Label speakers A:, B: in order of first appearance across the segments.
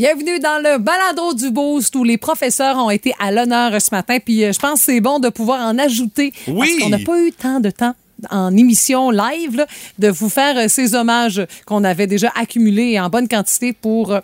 A: Bienvenue dans le balado du Boost où les professeurs ont été à l'honneur ce matin. Puis euh, je pense que c'est bon de pouvoir en ajouter.
B: Oui.
A: Parce qu'on n'a pas eu tant de temps en émission live là, de vous faire euh, ces hommages qu'on avait déjà accumulés en bonne quantité pour...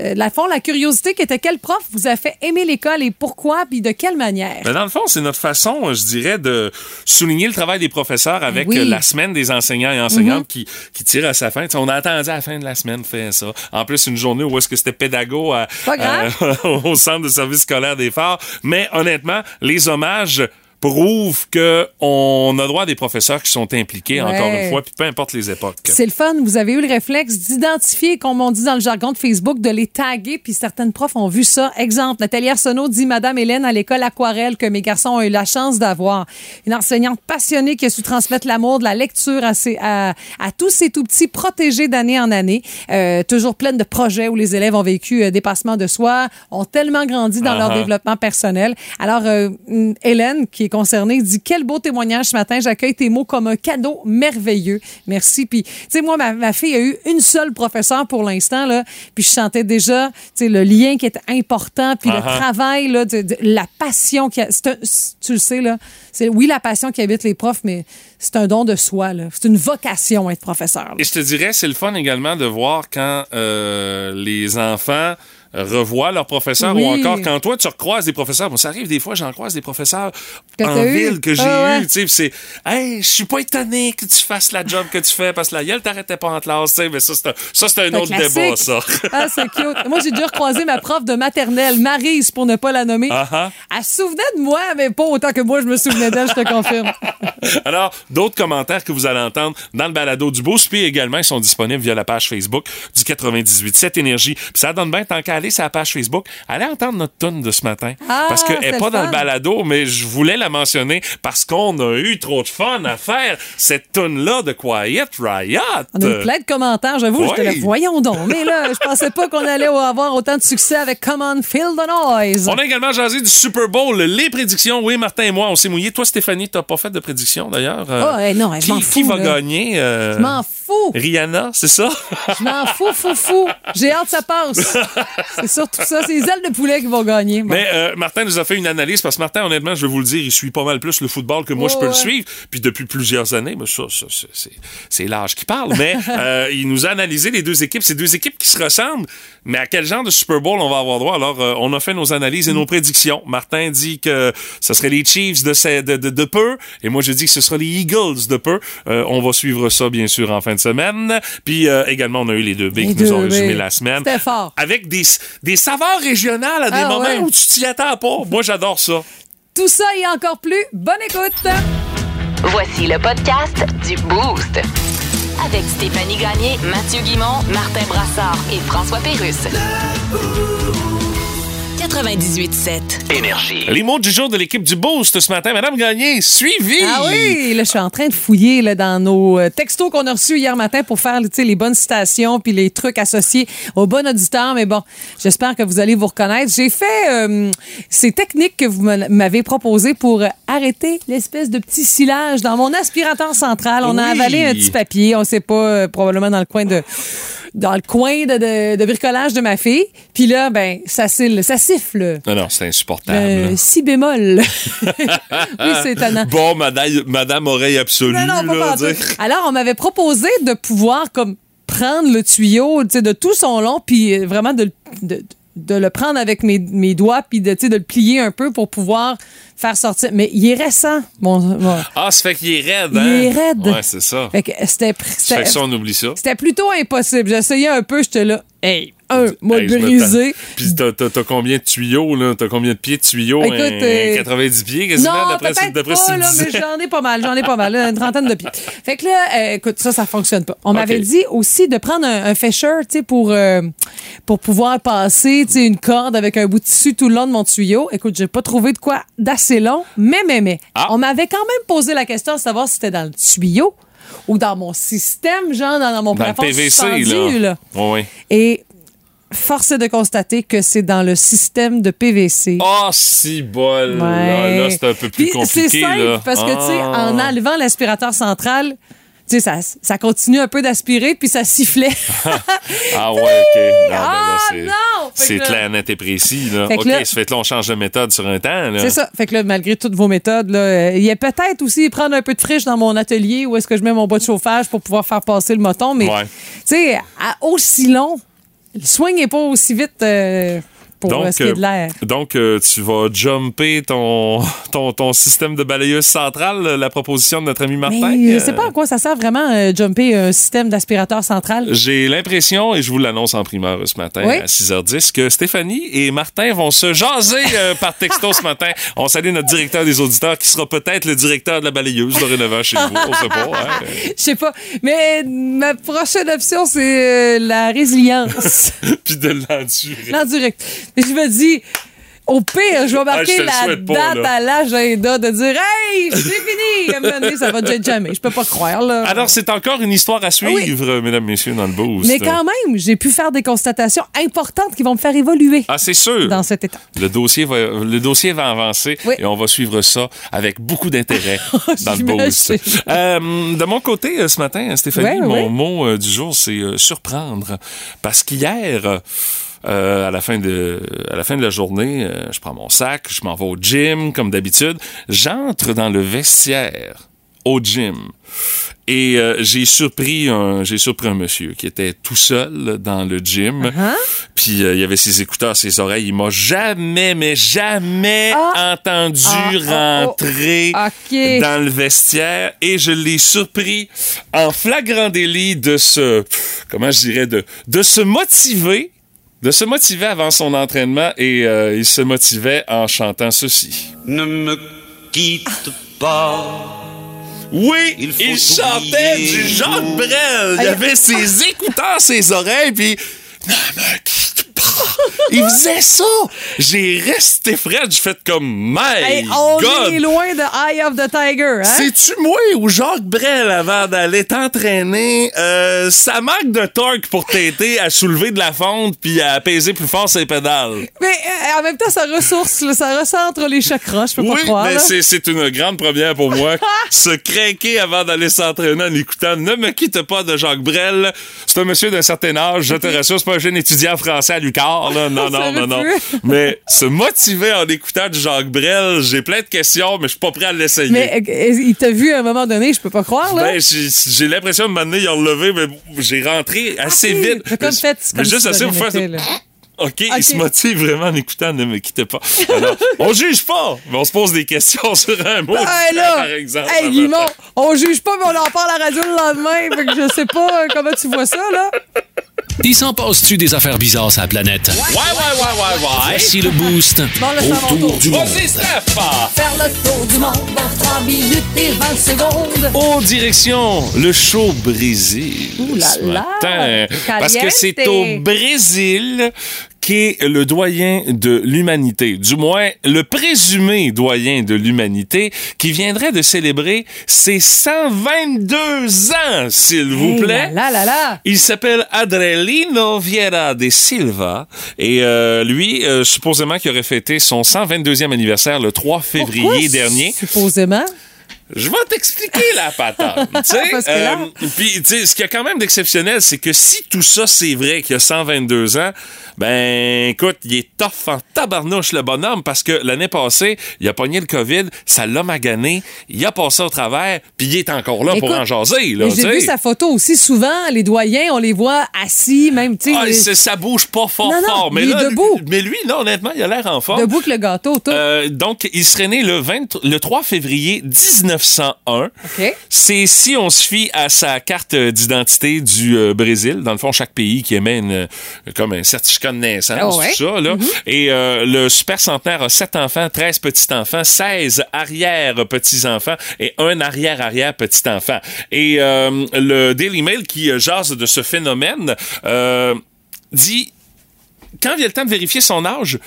A: euh, la fond, la curiosité qui était quel prof vous a fait aimer l'école et pourquoi, puis de quelle manière?
B: Ben, dans le fond, c'est notre façon, euh, je dirais, de souligner le travail des professeurs avec
A: Oui.
B: euh, la semaine des enseignants et enseignantes qui, qui tire à sa fin. On a attendu à la fin de la semaine faire ça. En plus, une journée où est-ce que c'était pédago à- à- au centre de service scolaire des Phares. Mais honnêtement, les hommages prouvent que on a droit à des professeurs qui sont impliqués,
A: Ouais.
B: encore une fois, puis peu importe les époques.
A: C'est le fun. Vous avez eu le réflexe d'identifier, comme on dit dans le jargon de Facebook, de les taguer, puis certaines profs ont vu ça. Exemple, Nathalie Arsenault dit Madame Hélène à l'école aquarelle que mes garçons ont eu la chance d'avoir. Une enseignante passionnée qui a su transmettre l'amour de la lecture à, ses- à, à tous ces tout petits protégés d'année en année. Euh, toujours pleine de projets où les élèves ont vécu euh, dépassement de soi, ont tellement grandi dans leur
B: Uh-huh.
A: développement personnel. Alors, euh, hum, Hélène, qui est concernée, dit Quel beau témoignage ce matin. J'accueille tes mots comme un cadeau merveilleux. Merci. Puis, tu sais, moi, ma, ma fille a eu une seule professeure pour l'instant, là. Puis, je sentais déjà, tu sais, le lien qui était important, puis le
B: Uh-huh.
A: travail, là, de, de- la passion qui a. un- tu le sais, là. C'est, oui, la passion qui habite les profs, mais c'est un don de soi, là. C'est une vocation, être professeur. là.
B: Et je te dirais, c'est le fun également de voir quand euh, les enfants revoient leurs professeurs
A: Oui.
B: ou encore quand toi tu recroises des professeurs. Bon, ça arrive des fois, j'en croise des professeurs
A: Que
B: en
A: eu?
B: ville que j'ai
A: Ah ouais.
B: eu. Tu sais, puis c'est, hey, je suis pas étonné que tu fasses la job que tu fais parce que la gueule t'arrêtait pas en classe. Tu sais, mais ça c'est un, ça c'est un autre
A: classique.
B: débat ça.
A: Ah, c'est cute. Moi, j'ai déjà recroisé ma prof de maternelle, Maryse, pour ne pas la nommer.
B: Ah.
A: Elle se souvenait de moi, mais pas autant que moi, je me souvenais d'elle, je te confirme.
B: Alors, d'autres commentaires que vous allez entendre dans le balado du Boost, puis également, ils sont disponibles via la page Facebook du 98 7 Énergie. Puis ça donne bien, tant qu'à aller sur la page Facebook, allez entendre notre tune de ce matin.
A: Ah,
B: parce qu'elle n'est pas dans le balado, mais je voulais la mentionner parce qu'on a eu trop de fun à faire cette tune-là de Quiet Riot.
A: On a eu plein de commentaires, j'avoue. J'étais là,
B: Oui.
A: voyons donc. Mais là, je pensais pas qu'on allait avoir autant de succès avec Come On, Feel the Noise.
B: On a également jasé du Super Bowl, les prédictions. Oui, Martin et moi, on s'est mouillés. Toi, Stéphanie, t'as pas fait de prédiction d'ailleurs. Euh,
A: Ah, eh non, eh, je
B: qui,
A: m'en
B: qui
A: fous,
B: va
A: là.
B: gagner? euh,
A: Je m'en fous.
B: Rihanna, c'est ça?
A: Je m'en fous, fou, fou. J'ai hâte que ça passe. C'est surtout ça. C'est les ailes de poulet qui vont gagner. Bon.
B: Mais euh, Martin nous a fait une analyse parce que Martin, honnêtement, je vais vous le dire, suit pas mal plus le football que moi je
A: Ouais,
B: peux le suivre. Puis depuis plusieurs années, mais ça, ça, c'est- l'âge qui parle. Mais euh, il nous a analysé les deux équipes. C'est deux équipes qui se ressemblent. Mais à quel genre de Super Bowl on va avoir droit? Alors, euh, on a fait nos analyses et nos prédictions. Martin dit que ce serait les Chiefs de, ces- de, de, de peu, et moi je dis que ce sera les Eagles de peu. Euh, on va suivre ça bien sûr en fin de semaine. Puis également, on a eu les deux B qui nous ont résumé la semaine
A: C'était fort.
B: avec des, des saveurs régionales à des
A: Ah,
B: moments
A: ouais.
B: où tu t'y attends pas. Moi, j'adore ça.
A: Tout ça et encore plus. Bonne écoute.
C: Voici le podcast du Boost. Avec Stéphanie Gagné, Mathieu Guimont, Martin Brassard et François Pérusse. 98.7.
D: Énergie.
B: Les mots du jour de l'équipe du Boost ce matin. Madame Gagné, suivi.
A: Ah oui, là, je suis en train de fouiller là, dans nos euh, textos qu'on a reçus hier matin pour faire les bonnes citations puis les trucs associés au bon auditeur. Mais bon, j'espère que vous allez vous reconnaître. J'ai fait euh, ces techniques que vous m'avez proposées pour arrêter l'espèce de petit silage dans mon aspirateur central. On a avalé un petit papier, on sait pas, euh, probablement dans le coin de dans le coin de, de- de bricolage de ma fille. Puis là, ben, ça, siffle- ça siffle.
B: Non, non, c'est insupportable.
A: Euh, si bémol. oui, c'est étonnant.
B: Bon, madame, madame oreille absolue.
A: Non, non, pas
B: là.
A: Alors, on m'avait proposé de pouvoir comme prendre le tuyau de tout son long, puis euh, vraiment de, de, de le prendre avec mes, mes doigts, puis de, de le plier un peu pour pouvoir faire sortir. Mais il est récent. Bon, bon.
B: Ah, ça fait qu'il est raide,
A: Il
B: hein?
A: est raide.
B: Ouais, c'est ça.
A: Fait que c'était
B: Ça fait que ça, on oublie ça.
A: c'était plutôt impossible. J'essayais un peu, j'étais là. Hey, un, m'a
B: Hey,
A: brisé.
B: Puis t'as, t'as- combien de tuyaux, là? T'as combien de pieds de tuyaux?
A: Écoute,
B: Un-
A: euh,
B: 90 pieds, quasiment,
A: Non,
B: d'après,
A: peut-être
B: d'après
A: pas, là, mais j'en ai pas mal, j'en ai pas mal, là, une trentaine de pieds. Fait que là, euh, écoute, ça, ça fonctionne pas. On m'avait dit aussi de prendre un, un fêcheur, tu sais, pour, euh, pour pouvoir passer, tu sais, une corde avec un bout de tissu tout le long de mon tuyau. Écoute, j'ai pas trouvé de quoi d'assez long, mais, mais, mais.
B: Ah.
A: On m'avait quand même posé la question de savoir si c'était dans le tuyau ou dans mon système, genre dans, dans mon
B: Dans
A: plafond
B: PVC,
A: suspendu,
B: là.
A: là.
B: Ouais, ouais.
A: Et force est de constater que c'est dans le système de PVC.
B: Ah, si bol. Là,
A: Ouais.
B: là, c'est un peu plus
A: Puis
B: compliqué.
A: C'est simple
B: là.
A: parce que, tu sais,
B: Ah.
A: en enlevant l'aspirateur central, tu sais, ça, ça continue un peu d'aspirer, puis ça sifflait.
B: Ah ouais, OK. Non, ben
A: ah non!
B: C'est clair, net et précis. Là.
A: Fait
B: OK,
A: là-
B: ça fait que là, on change de méthode sur un temps.
A: C'est ça. Fait que là, malgré toutes vos méthodes, euh, il y a peut-être aussi prendre un peu de friche dans mon atelier où est-ce que je mets mon bois de chauffage pour pouvoir faire passer le moton. Mais,
B: Ouais.
A: tu sais, à aussi long, le swing n'est pas aussi vite euh, pour euh, ce qui est de l'air.
B: donc euh, tu vas jumper ton, ton, ton système de balayeuse centrale, la proposition de notre ami Martin.
A: Mais je sais pas à quoi ça sert vraiment euh, jumper un système d'aspirateur central?
B: J'ai l'impression, et je vous l'annonce en primeur ce matin
A: Oui.
B: à 6h10, que Stéphanie et Martin vont se jaser euh, par texto ce matin. On salue notre directeur des auditeurs qui sera peut-être le directeur de la balayeuse dorénavant chez vous. On sait pas. hein.
A: Je sais pas. Mais ma prochaine option, c'est euh, la résilience.
B: Puis de l'endurer.
A: L'endurance. Je me dis, au pire, je vais
B: Ah,
A: marquer la
B: pas,
A: date
B: là.
A: à l'agenda de dire Hey, c'est fini! À un moment donné, ça va déjà jamais. Je peux pas croire, là.
B: Alors, c'est encore une histoire à suivre, mesdames, messieurs, dans le boost.
A: Mais quand même, j'ai pu faire des constatations importantes qui vont me faire évoluer
B: Ah, c'est sûr.
A: dans cet état.
B: Le dossier va, le dossier va avancer
A: Oui.
B: et on va suivre ça avec beaucoup d'intérêt dans le boost. Euh, de mon côté, euh, ce matin, Stéphanie,
A: Ouais,
B: mon mot euh, du jour, c'est euh, surprendre. Parce qu'hier, euh, à la fin de à la fin de la journée, euh, je prends mon sac, je m'en vais au gym comme d'habitude, j'entre dans le vestiaire au gym. Et euh, j'ai surpris un j'ai surpris un monsieur qui était tout seul dans le gym.
A: Hein?
B: Puis euh, il y avait ses écouteurs, ses oreilles. Il m'a jamais, mais jamais
A: Ah.
B: entendu
A: Ah, oh, oh.
B: rentrer
A: OK.
B: dans le vestiaire. Et je l'ai surpris en flagrant délit de se, comment je dirais, de, de se motiver, de se motiver avant son entraînement. Et euh, il se motivait en chantant ceci.
D: Ne me quitte pas.
B: Oui,
D: Il
B: chantait du Jacques Brel. Il avait ses écouteurs, ses oreilles, puis ne me quitte pas. Il faisait ça. J'ai resté frais, j'ai fait comme my
A: Hey, on
B: God.
A: est loin de Eye of the Tiger, hein?
B: C'est-tu moi ou Jacques Brel avant d'aller t'entraîner? Euh, ça manque de torque pour t'aider à soulever de la fonte puis à peser plus fort ses pédales.
A: Mais euh, en même temps, ça ressource, là, ça recentre les chakras, je peux
B: Oui,
A: pas croire.
B: mais c'est, c'est une grande première pour moi. Se craquer avant d'aller s'entraîner en écoutant Ne me quitte pas de Jacques Brel. C'est un monsieur d'un certain âge, je te rassure, c'est pas un jeune étudiant français à Là. Non, non, non, non. Mais se motiver en écoutant du Jacques Brel, j'ai plein de questions, mais je suis pas prêt à l'essayer.
A: Mais euh, il t'a vu à un moment donné, je peux pas croire, là.
B: Ben, j'ai, l'impression de m'amener, il a relevé, mais j'ai rentré assez vite.
A: T'as comme
B: Mais-
A: fait,
B: mais juste assez pour faire
A: là.
B: OK, il se motive vraiment en écoutant Ne me quittez pas. Alors, on juge pas, mais on se pose des questions sur un mot,
A: Hey, là,
B: par exemple.
A: hey, Guimond, on juge pas, mais on en parle à la radio le lendemain. Fait que je sais pas euh, comment tu vois ça, là?
E: Il s'en passe-tu des affaires bizarres sur la planète?
B: Ouais, ouais, ouais, ouais, ouais.
E: Voici le boost
A: Bon, mon
E: autour
A: tour.
E: du monde.
B: Vas-y, Steph!
A: Faire le tour du monde en 3 minutes et 20 secondes.
B: Au direction le show Brésil.
A: Ouh là là,
B: matin. Parce que c'est au Brésil qu'est le doyen de l'humanité, du moins le présumé doyen de l'humanité, qui viendrait de célébrer ses 122 ans, s'il vous
A: Hey,
B: plaît.
A: Là, là, là.
B: Il s'appelle Adrelino Vieira de Silva et euh, lui, euh, supposément, qui aurait fêté son 122e anniversaire le 3 février
A: Pourquoi,
B: dernier.
A: Supposément?
B: Je vais t'expliquer la patente. Euh, Puis, tu sais, ce qu'il y a quand même d'exceptionnel, c'est que si tout ça, c'est vrai qu'il y a 122 ans, ben, écoute, il est tough en tabarnouche, le bonhomme, parce que l'année passée, il a pogné le COVID, ça l'a magané, il a passé au travers, puis il est encore là pour en jaser,
A: J'ai vu sa photo aussi souvent. Les doyens, on les voit assis, même, tu sais.
B: Ah,
A: les-
B: ça bouge pas fort,
A: Non, non,
B: fort. Mais
A: il est
B: là,
A: debout.
B: Mais lui, là, honnêtement, il a l'air en forme.
A: Debout que le gâteau, tout.
B: Euh, donc, il serait né le, 20 le 3 février 1901.
A: OK.
B: C'est si on se fie à sa carte d'identité du euh, Brésil. Dans le fond, chaque pays qui émet une, euh, comme un certificat de naissance,
A: Ah ouais.
B: tout ça. Là. Et euh, le super centenaire a 7 enfants, 13 petits-enfants, 16 arrière-petits-enfants et un arrière-arrière-petit-enfant. Et euh, le Daily Mail qui jase de ce phénomène dit quand vient le temps de vérifier son âge,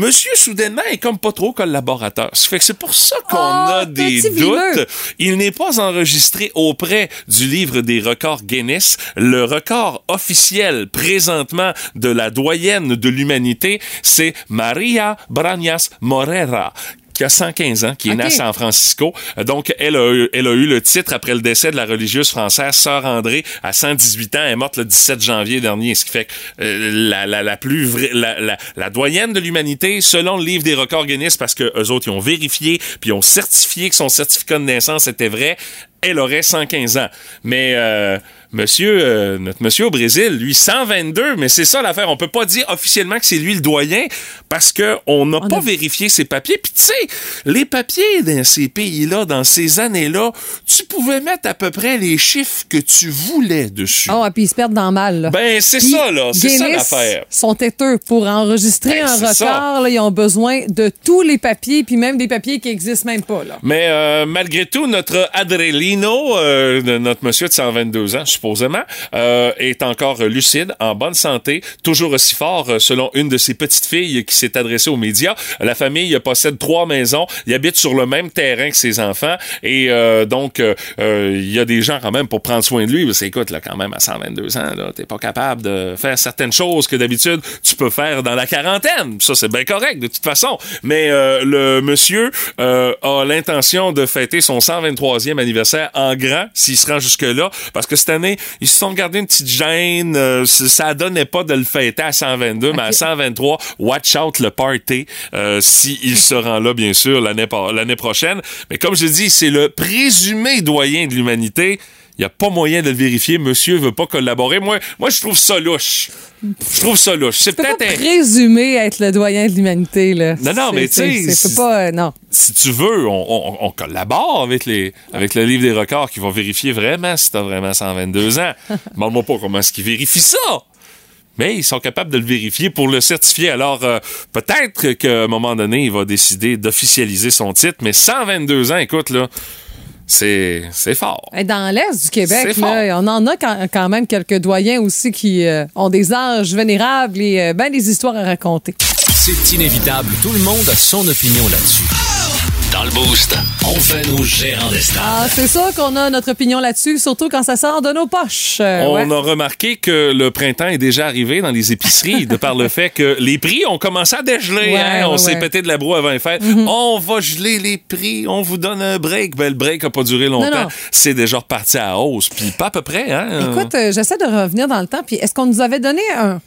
B: monsieur, soudainement, est comme pas trop collaborateur. Ça fait que c'est pour ça qu'on
A: Oh,
B: a des
A: vimeux.
B: doutes. Il n'est pas enregistré auprès du livre des records Guinness. Le record officiel présentement de la doyenne de l'humanité, c'est Maria Brañas Morera qui a 115 ans, qui est née à. San Francisco. Euh, Donc, elle a, eu, elle a eu le titre après le décès de la religieuse française Sœur André à 118 ans. Elle est morte le 17 janvier dernier, ce qui fait que euh, la, la, la plus vraie, la, la, la doyenne de l'humanité, selon le livre des records Guinness, parce que eux autres, ils ont vérifié, puis ils ont certifié que son certificat de naissance était vrai, elle aurait 115 ans. Mais euh, monsieur, euh, notre monsieur au Brésil, lui, 122, mais c'est ça l'affaire. On peut pas dire officiellement que c'est lui le doyen parce que on n'a pas
A: a-
B: vérifié ses papiers. Puis tu sais, les papiers dans ces pays-là, dans ces années-là, tu pouvais mettre à peu près les chiffres que tu voulais dessus.
A: Oh, et puis ils se perdent dans le mal. là.
B: Ben, c'est ça, là. C'est ça l'affaire.
A: sont têteux pour enregistrer
B: Ben,
A: un record. là, ils ont besoin de tous les papiers, puis même des papiers qui existent même pas. Là.
B: Mais euh, malgré tout, notre Adrelino, euh, notre monsieur de 122 ans, supposément, euh, est encore lucide, en bonne santé, toujours aussi fort, euh, selon une de ses petites filles qui s'est adressée aux médias. La famille possède trois maisons, il habite sur le même terrain que ses enfants, et euh, donc euh, euh, il y a des gens quand même pour prendre soin de lui. Parce que, écoute, là, quand même, à 122 ans, là, t'es pas capable de faire certaines choses que d'habitude tu peux faire dans la quarantaine. Ça, c'est bien correct de toute façon. Mais le monsieur a l'intention de fêter son 123e anniversaire en grand, s'il se rend jusque-là, parce que cette année, ils se sont gardés une petite gêne. euh, ça donnait pas de le fêter à 122, mais à 123, watch out le party, euh, s'il se rend là, bien sûr, l'année prochaine. Mais comme je dis, c'est le présumé doyen de l'humanité. Il n'y a pas moyen de le vérifier. Monsieur veut pas collaborer. Moi, moi je trouve ça louche. Je trouve ça louche. C'est
A: pas
B: peut-être un-
A: présumer être le doyen de l'humanité. là.
B: Non, non, mais tu sais,
A: c'est pas. euh, non.
B: si tu veux, on, on- on collabore avec les avec le livre des records qui va vérifier vraiment si t'as vraiment 122 ans. Demande-moi pas comment est-ce qu'ils vérifient ça. Mais ils sont capables de le vérifier pour le certifier. Alors, euh, peut-être qu'à un moment donné, il va décider d'officialiser son titre. Mais 122 ans, écoute, là, c'est c'est fort.
A: Dans l'Est du Québec, là, on en a quand, quand même quelques doyens aussi qui euh, ont des âges vénérables et euh, ben des histoires à raconter.
E: C'est inévitable, tout le monde a son opinion là-dessus. Dans le Boost, on fait nos gérants des stars.
A: Ah, c'est sûr qu'on a notre opinion là-dessus, surtout quand ça sort de nos poches. Euh,
B: On
A: ouais.
B: a remarqué que le printemps est déjà arrivé dans les épiceries de par le fait que les prix ont commencé à dégeler.
A: Ouais,
B: hein. On
A: ouais,
B: s'est
A: ouais.
B: pété de la broue avant les fêtes. On va geler les prix. On vous donne un break. Ben, le break n'a pas duré longtemps.
A: non.
B: C'est déjà reparti à hausse. Puis pas à peu près. Hein?
A: Écoute, euh, j'essaie de revenir dans le temps. Puis est-ce qu'on nous avait donné un.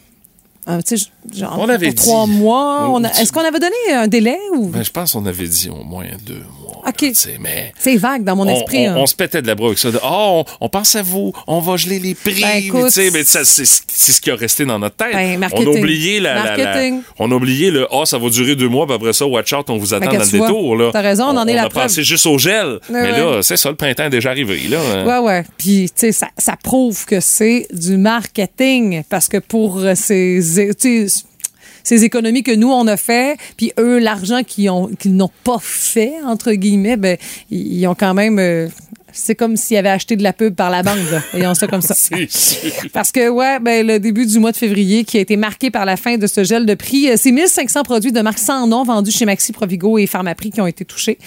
A: Sais, genre,
B: On avait
A: pour trois
B: dit.
A: mois. on a-
B: On-
A: Est-ce qu'on avait donné un délai ou?
B: Ben, je pense qu'on avait dit au moins deux mois.
A: OK.
B: là, tu sais, mais
A: C'est vague dans mon
B: on,
A: esprit.
B: on-
A: hein.
B: on se pétait de la broue avec ça. De, oh, on, on pense à vous, on va geler les prix.
A: Ben, écoute,
B: mais c'est c'est ce qui a resté dans notre tête.
A: Ben,
B: on a oublié la, la- la-
A: Marketing.
B: on a oublié le ah ça va durer deux mois puis après ça watch out on vous attend
A: Ben,
B: dans le
A: vois,
B: détour là.
A: t'as raison, on en est la
B: a
A: preuve.
B: pensé juste au gel. mais
A: ouais.
B: là c'est ça le printemps est déjà arrivé là.
A: Ouais, ouais. Puis, tu sais, ça, ça prouve que c'est du marketing parce que pour euh, ces, ces économies que nous, on a fait, puis eux, l'argent qu'ils ont- qu'ils n'ont pas fait, entre guillemets, ben, ils ont quand même... euh, c'est comme s'ils avaient acheté de la pub par la banque, là. Voyons ça comme ça. Parce que, ouais, ben, le début du mois de février qui a été marqué par la fin de ce gel de prix, euh, c'est 1500 produits de marque sans nom vendus chez Maxi, Provigo et Pharmaprix qui ont été touchés.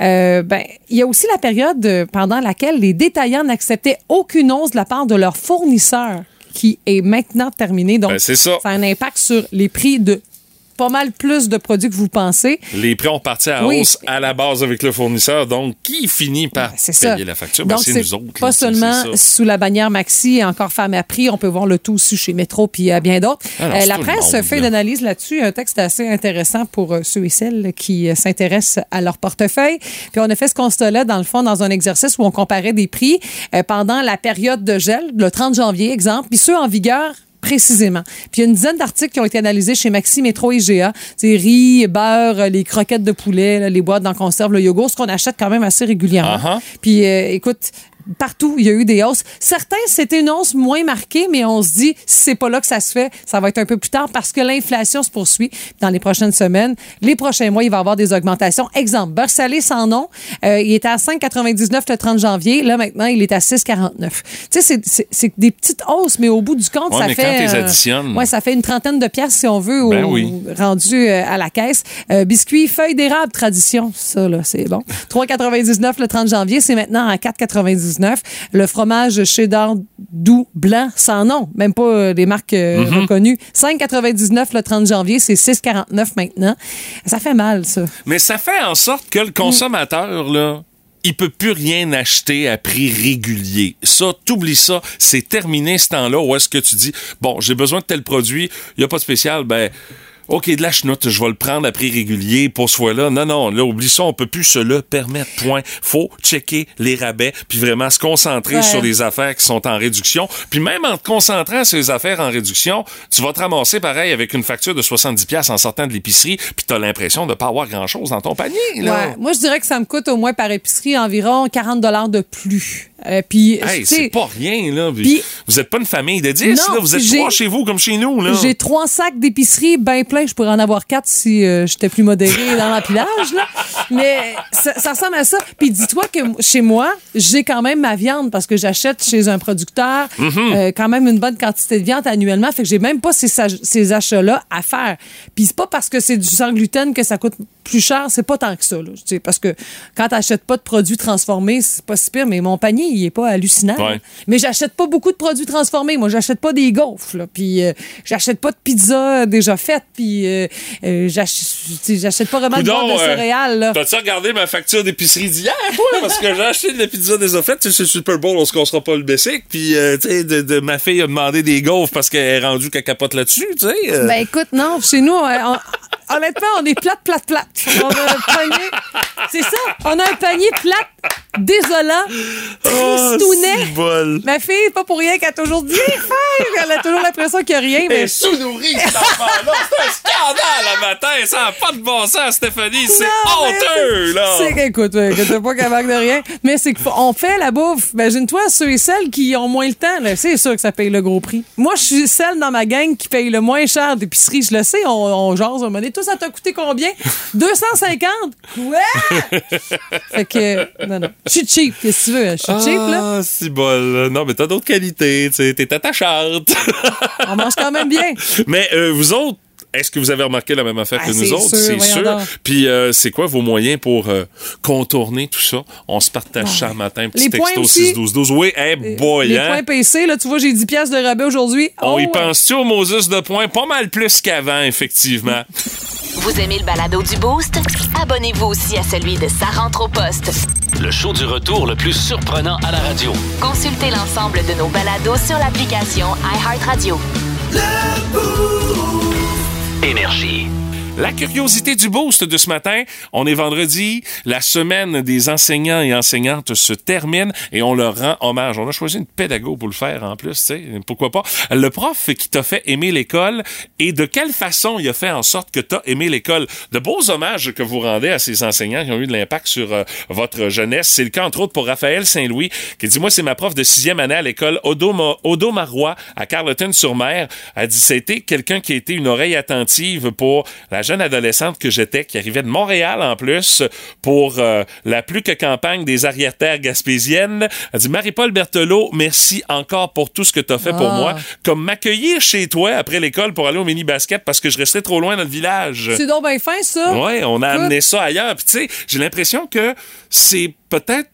A: Euh, ben, il y a aussi la période euh, pendant laquelle les détaillants n'acceptaient aucune once de la part de leurs fournisseurs qui est maintenant terminée. Donc,
B: Ben, c'est ça.
A: a un impact sur les prix de pas mal plus de produits que vous pensez.
B: Les prix ont parti à
A: Oui.
B: hausse à la base avec le fournisseur donc qui finit par
A: Ben,
B: payer
A: ça.
B: la facture? Ben, c'est nous autres.
A: pas
B: là,
A: seulement sous la bannière Maxi et encore femme à prix. On peut voir le tout aussi chez Métro puis euh, bien d'autres.
B: Alors,
A: Euh, la presse
B: monde,
A: fait
B: là.
A: une analyse là-dessus, un texte assez intéressant pour euh, ceux et celles qui euh, s'intéressent à leur portefeuille. Puis on a fait ce constat-là, dans le fond, dans un exercice où on comparait des prix euh, pendant la période de gel, le 30 janvier, exemple, puis ceux en vigueur précisément. Puis il y a une dizaine d'articles qui ont été analysés chez Maxi, Métro et IGA. C'est riz, beurre, les croquettes de poulet, là, les boîtes dans conserve, le yogourt, ce qu'on achète quand même assez régulièrement.
B: Uh-huh.
A: Puis euh, écoute, partout, il y a eu des hausses. Certains, c'était une hausse moins marquée, mais on se dit, si c'est pas là que ça se fait, ça va être un peu plus tard parce que l'inflation se poursuit dans les prochaines semaines. Les prochains mois, il va y avoir des augmentations. Exemple, beurre salé sans nom, euh, il était à 5,99 le 30 janvier. Là, maintenant, il est à 6,49. Tu sais, c'est- c'est c'est des petites hausses, mais au bout du compte,
B: Ouais,
A: ça
B: mais
A: fait...
B: quand
A: euh, ouais, ça fait une trentaine de piastres, si on veut, au,
B: Ben oui.
A: rendu euh, à la caisse. Euh, biscuits, feuilles d'érable, tradition. Ça, là, c'est bon. 3,99 le 30 janvier, c'est maintenant à 4,99 5,99. Le fromage cheddar doux blanc sans nom, même pas euh, des marques euh,
B: Mm-hmm.
A: reconnues. 5,99 le 30 janvier, c'est 6,49 maintenant. Ça fait mal, ça.
B: Mais ça fait en sorte que le consommateur, là, il peut plus rien acheter à prix régulier. Ça, t'oublies ça. C'est terminé ce temps-là où est-ce que tu dis, bon, j'ai besoin de tel produit, il n'y a pas de spécial, ben... OK, de la chenoute, je vais le prendre à prix régulier pour ce fois-là. Non, non, là, oublie ça, on peut plus se le permettre, point. Faut checker les rabais, puis vraiment se concentrer
A: Ouais.
B: sur les affaires qui sont en réduction. Puis même en te concentrant sur les affaires en réduction, tu vas te ramasser pareil avec une facture de 70$ pièces en sortant de l'épicerie, puis t'as l'impression de pas avoir grand-chose dans ton panier, là.
A: Ouais. Moi, je dirais que ça me coûte au moins par épicerie environ 40 de plus. Euh, puis,
B: Hey, c'est pas rien, là.
A: Puis-
B: vous êtes pas une famille de 10,
A: Non,
B: là. Vous êtes trois chez vous, comme chez nous, là.
A: J'ai trois sacs d'épicerie bien pleins. Je pourrais en avoir quatre si euh, j'étais plus modérée dans l'empilage. là. Mais ça, ça ressemble à ça. Puis dis-toi que chez moi, j'ai quand même ma viande parce que j'achète chez un producteur
B: Mm-hmm.
A: euh, quand même une bonne quantité de viande annuellement. Fait que j'ai même pas ces, ces achats-là à faire. Puis c'est pas parce que c'est du sans gluten que ça coûte plus cher. C'est pas tant que ça. Là. Tu sais, Parce que quand t'achètes pas de produits transformés, c'est pas si pire. Mais mon panier, il est pas hallucinant.
B: Ouais.
A: Mais j'achète pas beaucoup de produits transformés. Moi, j'achète pas des gaufres. Puis euh, j'achète pas de pizza déjà faite. Puis euh, euh, j'achète pas vraiment de
B: Coudon,
A: de
B: euh,
A: céréales, là.
B: T'as-tu regardé ma facture d'épicerie d'hier? Parce que j'ai acheté de la pizza déjà faite. C'est le Super Bowl, on se cassera pas le bessic. Puis, euh, de, de- ma fille a demandé des gaufres parce qu'elle est rendue qu'elle capote là-dessus, tu sais. euh.
A: Ben écoute, non, chez nous, euh, on- honnêtement, on est plate, plate, plate. On a un panier. C'est ça, on a un panier plate, désolant,
B: Oh,
A: tristounet.
B: bol.
A: Ma fille, pas pour rien qu'elle a toujours dit. Elle a toujours l'impression qu'il n'y a rien, mais
B: sous-nourrie, enfant-là. C'est un scandale le matin. Ça n'a pas de bon sens, Stéphanie. C'est honteux, là.
A: C'est écoute, euh, que t'as pas manque de rien. Mais c'est qu'on fait la bouffe. Imagine-toi ceux et celles qui ont moins le temps. C'est sûr que ça paye le gros prix. Moi, je suis celle dans ma gang qui paye le moins cher d'épicerie. Je le sais, on, on jase, on m'a dit, tout ça t'a coûté combien? 250? Ouais! fait que, non, non. Je suis cheap, qu'est-ce que tu veux? Je suis cheap, là.
B: Ah, si bol. Non, mais t'as d'autres qualités. tu sais, T'es attachante.
A: On mange quand même bien.
B: mais euh, vous autres, est-ce que vous avez remarqué la même affaire
A: Ah,
B: que nous
A: c'est
B: autres?
A: sûr, voyons donc.
B: Puis euh, c'est quoi vos moyens pour euh, contourner tout ça? On se partage ça un matin, petit
A: Les
B: texto
A: aussi.
B: 6-12-12. Oui, hey boy,
A: Les
B: hein?
A: points PC, là, tu vois, j'ai 10 pièces de rabais aujourd'hui.
B: On
A: Oh,
B: y
A: ouais.
B: pense-tu au Moses de points? Pas mal plus qu'avant, effectivement.
C: Vous aimez le balado du Boost? Abonnez-vous aussi à celui de Sa rentre au poste.
E: Le show du retour le plus surprenant à la radio.
C: Consultez l'ensemble de nos balados sur l'application iHeartRadio.
E: Énergie.
B: La curiosité du boost de ce matin, on est vendredi, la semaine des enseignants et enseignantes se termine et on leur rend hommage. On a choisi une pédago pour le faire en plus, tu sais, pourquoi pas. Le prof qui t'a fait aimer l'école et de quelle façon il a fait en sorte que t'as aimé l'école. De beaux hommages que vous rendez à ces enseignants qui ont eu de l'impact sur euh, votre jeunesse. C'est le cas entre autres pour Raphaël Saint-Louis qui dit, moi c'est ma prof de sixième année à l'école Odo, Odo Marois à Carleton-sur-Mer. Elle dit, c'était quelqu'un qui a été une oreille attentive pour la jeune adolescente que j'étais, qui arrivait de Montréal en plus, pour euh, la plus que campagne des arrière-terres gaspésiennes. Elle dit, Marie-Paul Berthelot, merci encore pour tout ce que tu as fait pour
A: Ah.
B: moi. Comme m'accueillir chez toi après l'école pour aller au mini-basket parce que je restais trop loin dans le village.
A: C'est donc bien fin, ça.
B: Ouais, on a
A: Écoute.
B: amené ça ailleurs. Puis tu sais, j'ai l'impression que c'est peut-être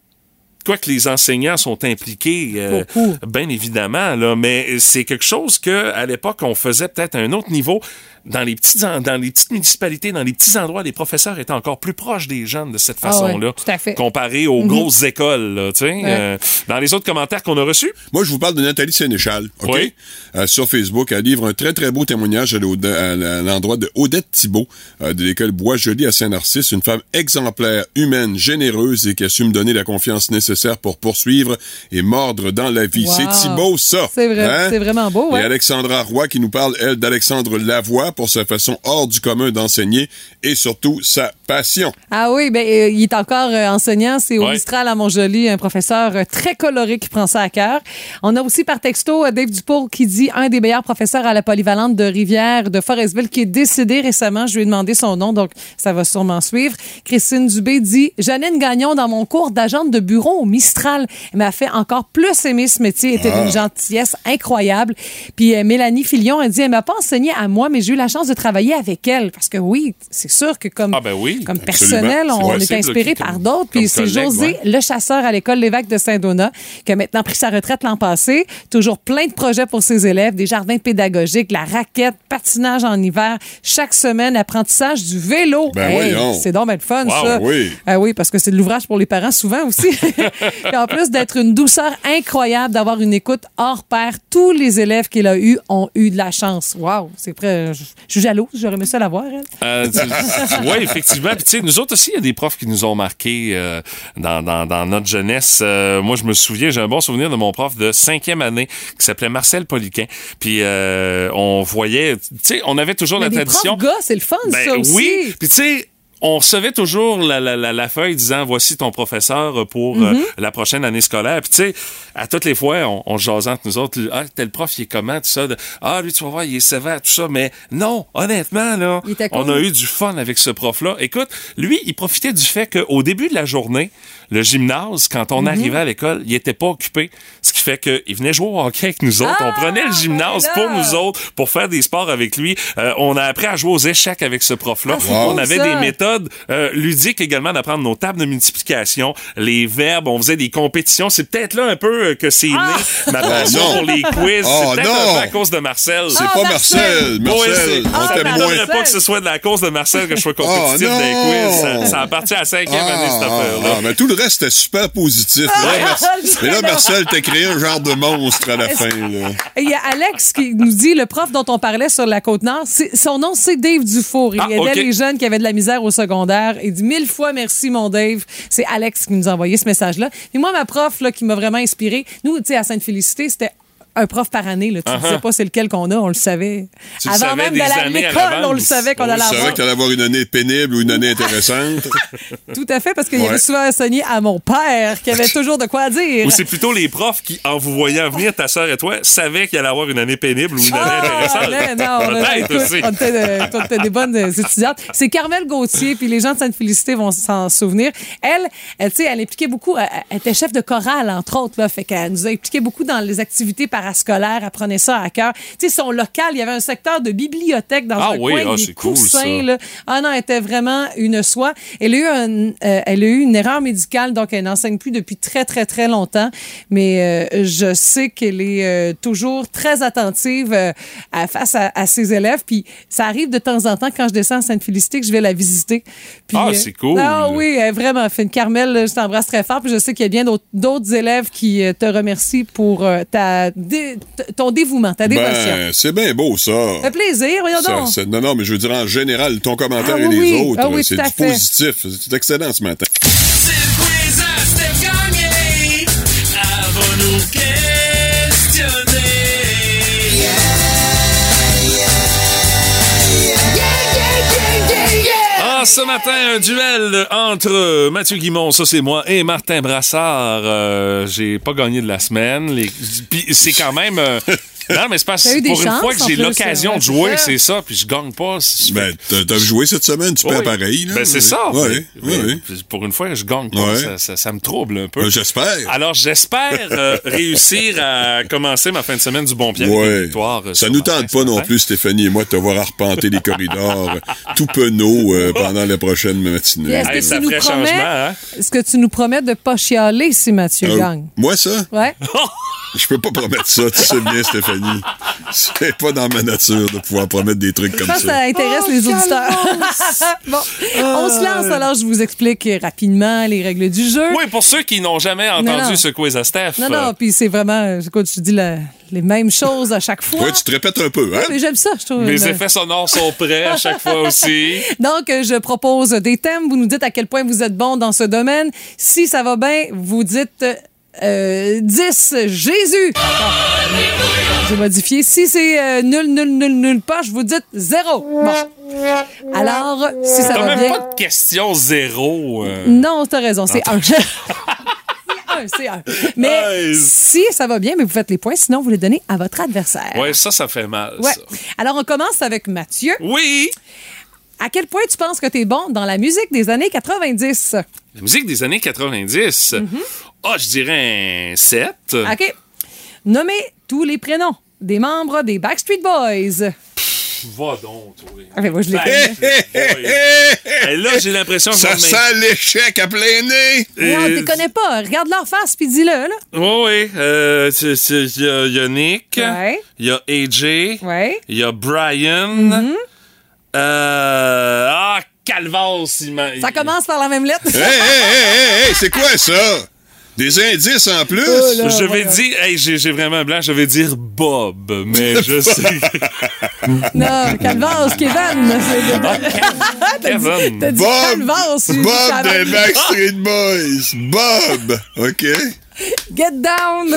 B: quoi que les enseignants sont impliqués, euh, bien évidemment, là, mais c'est quelque chose que à l'époque on faisait peut-être à un autre niveau. Dans les petites dans les petites municipalités, dans les petits endroits, les professeurs étaient encore plus proches des jeunes de cette
A: Ah ouais,
B: façon-là,
A: tout à fait.
B: comparé aux grosses écoles. Là, tu sais. Euh, dans les autres commentaires qu'on a reçus,
F: Moi, je vous parle de Nathalie Sénéchal, OK?
B: Oui.
F: Euh, sur Facebook, elle livre un très, très beau témoignage à l'endroit de Odette Thibault, euh, de l'école Bois-Joli à Saint-Narcisse, une femme exemplaire, humaine, généreuse et qui a su me donner la confiance nécessaire pour poursuivre et mordre dans la vie.
A: Wow.
F: C'est Thibault, ça! Hein?
A: C'est vrai, c'est vraiment beau, ouais.
F: Et Alexandra Roy qui nous parle, elle, d'Alexandre Lavoie pour sa façon hors du commun d'enseigner et surtout sa passion.
A: Ah oui, ben euh, il est encore euh, enseignant, c'est au
B: Ouais.
A: Mistral à Montjoli, un professeur euh, très coloré qui prend ça à cœur. On a aussi par texto euh, Dave Dupour qui dit un des meilleurs professeurs à la polyvalente de Rivière de Forestville qui est décédé récemment, je lui ai demandé son nom donc ça va sûrement suivre. Christine Dubé dit Janine Gagnon dans mon cours d'agente de bureau au Mistral. Elle m'a fait encore plus aimer ce métier. Elle était
F: Ah.
A: d'une gentillesse incroyable. Puis euh, Mélanie Filion, elle dit, elle m'a pas enseigné à moi, mais j'ai eu la chance de travailler avec elle. Parce que oui, c'est sûr que comme,
B: Ah, ben oui,
A: comme
F: absolument.
A: personnel, on est inspiré par d'autres. Puis c'est José,
B: ouais.
A: le chasseur à l'école Lévesque de Saint-Donat, qui a maintenant pris sa retraite l'an passé. Toujours plein de projets pour ses élèves, des jardins pédagogiques, la raquette, patinage en hiver, chaque semaine, apprentissage du vélo.
F: Ben
A: c'est donc bien le fun,
B: Wow,
A: ça.
F: oui.
A: Ah oui, parce que c'est de l'ouvrage pour les parents souvent aussi. Puis en plus d'être une douceur incroyable, d'avoir une écoute hors pair, tous les élèves qu'il a eus ont eu de la chance. Wow, c'est prêt. Je suis jalouse, j'aurais aimé ça la voir, elle.
B: Euh, oui, effectivement. Puis, tu sais, nous autres aussi, il y a des profs qui nous ont marqués euh, dans, dans, dans notre jeunesse. Euh, moi, je me souviens, j'ai un bon souvenir de mon prof de cinquième année qui s'appelait Marcel Poliquin. Puis, on voyait, tu sais, on avait toujours
A: Mais
B: la
A: des
B: tradition.
A: profs gars, c'est le fun,
B: Ben
A: ça aussi.
B: oui. Puis tu sais, on recevait toujours la, la, la, la feuille disant voici ton professeur pour euh,
A: Mhm.
B: la prochaine année scolaire. Puis tu sais, à toutes les fois, on, on jasait entre nous autres. Ah, tel prof, il est comment, tout ça? de, ah, lui, tu vas voir, il est sévère, tout ça. Mais non, honnêtement, là, on a eu du fun avec ce prof-là. Écoute, lui, il profitait du fait qu'au début de la journée, le gymnase, quand on arrivait à l'école, il était pas occupé. Ce qui fait qu'il venait jouer au hockey avec nous autres.
A: Ah,
B: on prenait le gymnase
A: ben
B: pour
A: là.
B: nous autres, pour faire des sports avec lui. Euh, on a appris à jouer aux échecs avec ce prof-là.
A: Ah,
B: On avait
A: ça.
B: des méthodes euh, ludiques également d'apprendre nos tables de multiplication, les verbes, on faisait des compétitions. C'est peut-être là un peu euh, que c'est né ma passion
F: non.
B: pour les quiz.
F: Oh,
B: c'est peut-être
F: non.
B: un peu à cause de Marcel.
F: C'est
A: Ah,
F: pas
A: Marcel.
F: Marcel. Marcel, on
A: Ah,
F: t'aime
B: ne
F: moins.
B: donnerait pas que ce soit de la cause de Marcel que je sois compétitif
F: Oh,
B: dans les quiz. Ça, ça appartient à la cinquième année, cette
F: Ah,
B: affaire-là.
F: ah, mais tout le reste était super positif. Mais là, Mar- mais là, Marcel t'a créé un genre de monstre à la fin. Là.
A: Il y a Alex qui nous dit, le prof dont on parlait sur la Côte-Nord, c'est- son nom, c'est Dave Dufour. Il
B: Ah,
A: aidait
B: ok.
A: les jeunes qui avaient de la misère au secondaire. Il dit mille fois merci, mon Dave. C'est Alex qui nous a envoyé ce message-là. Et moi, ma prof, là, qui m'a vraiment inspiré, nous, tu sais, à Sainte-Félicité, c'était un prof par année. Là. Tu
B: Uh-huh.
A: disais pas c'est lequel qu'on a, on le savait.
B: Tu
A: Avant
B: savais
A: même d'aller à l'école, on le savait qu'on
B: On
A: allait avoir.
F: que t'allais avoir une année pénible ou une année intéressante.
A: Tout à fait, parce qu'il y
F: Ouais.
A: avait souvent enseigné à mon père qui avait toujours de quoi dire.
B: Ou c'est plutôt les profs qui, en vous voyant venir, ta sœur et toi, savaient qu'il allait avoir une année pénible ou une année
A: Ah,
B: intéressante.
A: mais non, on écoute, on était, on des bonnes étudiantes. C'est Carmel Gauthier, puis les gens de Sainte-Félicité vont s'en souvenir. Elle, elle, tu sais, elle impliquait beaucoup, elle, elle était chef de chorale, entre autres, là, fait qu'elle nous a impliqué beaucoup dans les activités parascolaires, elle prenait ça à cœur. Tu sais, son local, il y avait un secteur de bibliothèque dans
B: Ah
A: un
B: oui,
A: coin,
B: ah,
A: des
B: c'est cool,
A: coussins,
B: ça.
A: là. Ah non, elle était vraiment une soie. Elle a eu, un- euh, elle a eu une erreur médicale, donc elle n'enseigne plus depuis très, très, très longtemps. Mais euh, je sais qu'elle est euh, toujours très attentive à- face à, à ses élèves. Puis ça arrive de temps en temps quand je descends à Sainte-Félicité que je vais la visiter. Puis,
B: Ah, c'est cool.
A: Ah oui, elle est vraiment fine. Carmel, je t'embrasse très fort. Puis je sais qu'il y a bien d'autres- élèves qui te remercient pour ta, dé- ton dévouement, ta dévotion.
F: Ben, c'est bien beau, ça.
A: Ça fait plaisir, voyons
F: Ça-
A: donc.
F: non, non, mais je veux dire, en général, ton commentaire
A: Ah
F: et les
A: oui,
F: autres,
A: ah oui,
F: c'est du
A: fait.
F: positif. C'est excellent ce matin.
B: Ce matin, un duel entre Mathieu Guimont, ça c'est moi, et Martin Brassard. Euh, J'ai pas gagné de la semaine. C'est quand même... euh, Non, mais c'est parce que
A: des
B: pour une fois que j'ai l'occasion
A: ouais,
B: de jouer,
A: c'est ça.
B: puis je gagne pas.
F: Ben, t'as joué cette semaine, tu
B: Oui.
F: perds pareil. Là.
B: Ben, c'est ça.
F: Oui,
B: Mais-
F: oui,
B: mais
F: oui.
B: Pour une fois, je gagne pas. Ça, ça- ça me trouble un peu.
F: Ben, J'espère.
B: Alors, j'espère euh, réussir à commencer ma fin de semaine du bon pied avec victoire. euh,
F: Ça nous tente pas non plus, Stéphanie et moi, de te voir arpenter les corridors euh, tout penaud euh, pendant la prochaine matinée.
A: Est-ce que
B: Hey,
A: tu
B: ça
A: nous
B: ferait
A: promets,
B: changement, hein?
A: Est-ce que tu nous promets de pas chialer si Mathieu
F: Euh,
A: gagne?
F: moi, ça,
A: Ouais.
F: je peux pas promettre ça, tu sais bien, Stéphanie. C'est pas dans ma nature de pouvoir promettre des trucs comme
A: que ça
F: ça.
A: intéresse
B: Oh,
A: les auditeurs. bon, on se lance alors, je vous explique rapidement les règles du jeu.
B: Oui, pour ceux qui n'ont jamais entendu
A: non.
B: ce quiz à Steph.
A: Non,
B: euh,
A: non, puis c'est vraiment, écoute, je dis la- les mêmes choses à chaque fois.
F: Ouais, tu te répètes un peu, hein?
A: Mais j'aime ça, je trouve.
B: Mes
A: Mais-
B: effets sonores sont prêts à chaque fois aussi.
A: Donc, euh, je propose des thèmes. Vous nous dites à quel point vous êtes bon dans ce domaine. Si ça va bien, vous dites euh, 10 Jésus. J'ai modifié. Si c'est euh, nul, nul, nul, nul pas, je vous dites 0. Bon. Alors, si ça va
B: même
A: bien.
B: pas de question zéro. euh.
A: Non, t'as raison, c'est un. c'est un, c'est un. Mais si ça va bien, mais vous faites les points, sinon vous les donnez à votre adversaire.
B: Ouais, ça, ça fait mal.
A: Ouais.
B: ça.
A: Alors, on commence avec Mathieu.
B: Oui!
A: À quel point tu penses que tu es bon dans la musique des années 90?
B: La musique des années 90.
A: Mm-hmm.
B: Ah, je dirais un 7.
A: OK. Nommez tous les prénoms des membres des Backstreet Boys.
B: Va donc, toi.
A: Ah, ben, moi, je connais.
B: Et là, j'ai l'impression que
F: Ça sent l'échec à plein nez!
A: Non,
B: Euh,
A: tu connais pas. Regarde leur face puis dis-le, là.
B: Oui, oui. Euh, Il y, a- il y a Nick.
A: Ouais.
B: Il y a AJ.
A: Ouais.
B: Il y a Brian.
A: Mm-hmm.
B: Euh, ah, Calvas. il m'a-
A: Ça commence par la même lettre.
F: Hé, hé, hé, hé, c'est quoi ça? Des indices en plus?
A: Oh là.
B: Je vais dire, hey, j'ai j'ai vraiment un blanc, je vais dire Bob, mais je sais.
A: Non, Calvas, Kevin. dit-
B: Kevin.
A: T'as dit
F: Bob!
A: Dit
F: Bob des Backstreet Boys! Bob! OK?
A: Get down.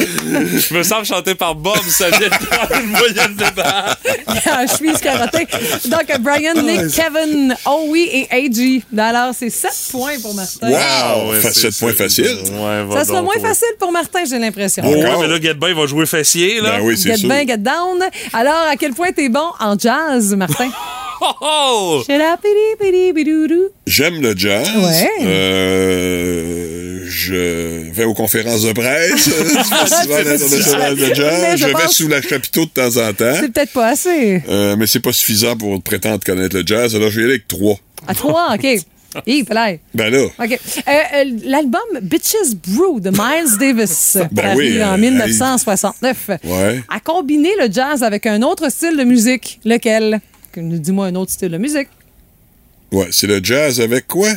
B: Je me sens chanté par Bob, ça vient de prendre une moyenne de barre.
A: La chemise carottée. Donc, Brian, Nick, Kevin, Owie et AG. Alors, c'est 7 points pour Martin.
F: Wow!
B: Ah ouais,
F: Fait
B: c'est-
F: 7 points faciles.
B: Ouais,
A: Ça sera moins
B: ouais.
A: facile pour Martin, j'ai l'impression.
B: Ouais,
F: Encore?
B: mais là, Get il va jouer fessier, là.
F: Ben oui, c'est
A: Get
F: sûr.
A: get down. Alors, à quel point t'es bon en jazz, Martin?
B: Oh, oh!
F: J'aime le jazz.
A: Ouais.
F: Euh, je vais aux conférences de presse. du international de jazz.
A: je
F: Je vais sous la chapiteau de temps en temps.
A: C'est peut-être pas assez.
F: Euh, mais c'est pas suffisant pour prétendre connaître le jazz. Alors, je vais y aller avec trois.
A: À trois, OK. Là.
F: Ben là.
A: OK. Euh, euh, L'album Bitches Brew de Miles Davis,
F: Ben
A: paru
F: oui,
A: en
F: euh,
A: 1969,
F: Ouais.
A: a combiné le jazz avec un autre style de musique. Lequel? Dis-moi un autre style de musique.
F: Ouais, c'est le jazz avec quoi?